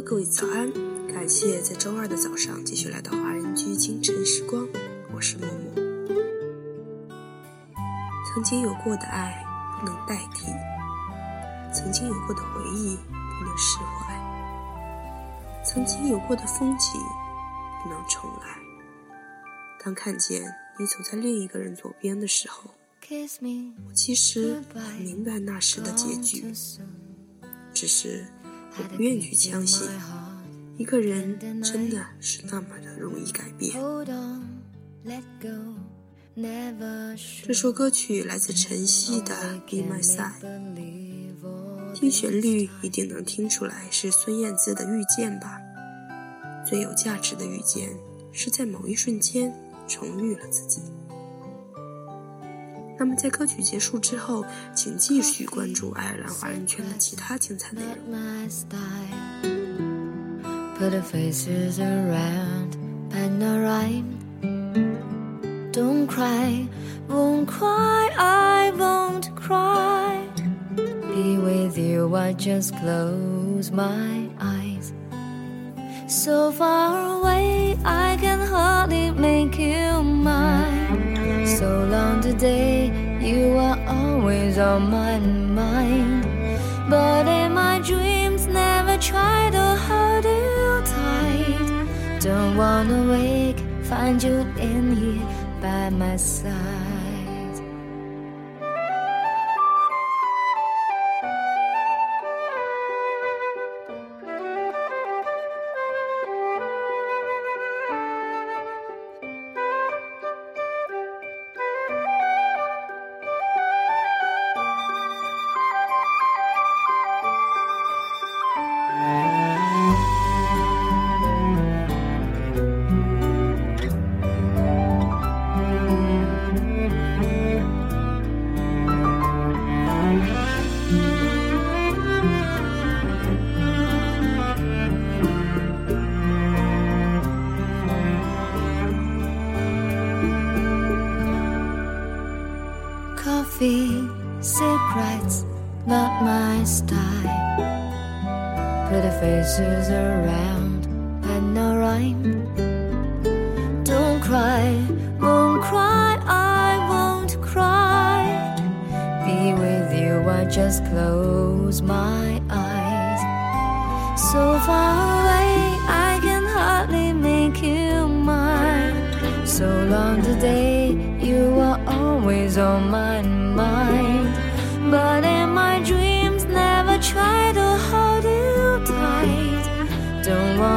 呵，各位早安！感谢在周二的早上继续来到华人居清晨时光，我是默默。曾经有过的爱不能代替，曾经有过的回忆不能释怀，曾经有过的风景不能重来。当看见你走在另一个人左边的时候，我其实很明白那时的结局，只是。我不愿去相信，一个人真的是那么的容易改变。这首歌曲来自陈曦的《Be My Side》，听旋律一定能听出来是孙燕姿的《遇见》吧。最有价值的遇见，是在某一瞬间重遇了自己。那么，在歌曲结束之后，请继续关注爱尔兰华人圈的其他精彩内容。So On my mind. But in my dreams, never try to hold you tight. Don't wanna wake, find you in here by my side. Secrets, not my style. Pretty faces around, and no rhyme. Don't cry, won't cry, I won't cry. Be with you, I just close my eyes. So far away, I can hardly make you mine. So long today, you are always on my mind.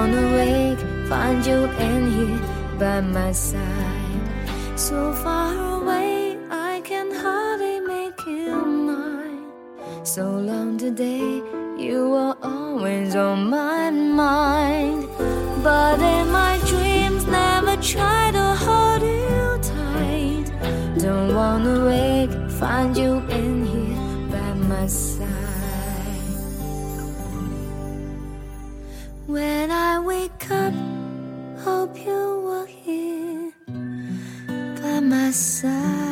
Wanna wake, find you in here by my side. So far away, I can hardly make you mine. So long today, you are always on my mind. But in my dreams, never try to hold you tight. Don't wanna wake, find you wake up, hope you were here by my side.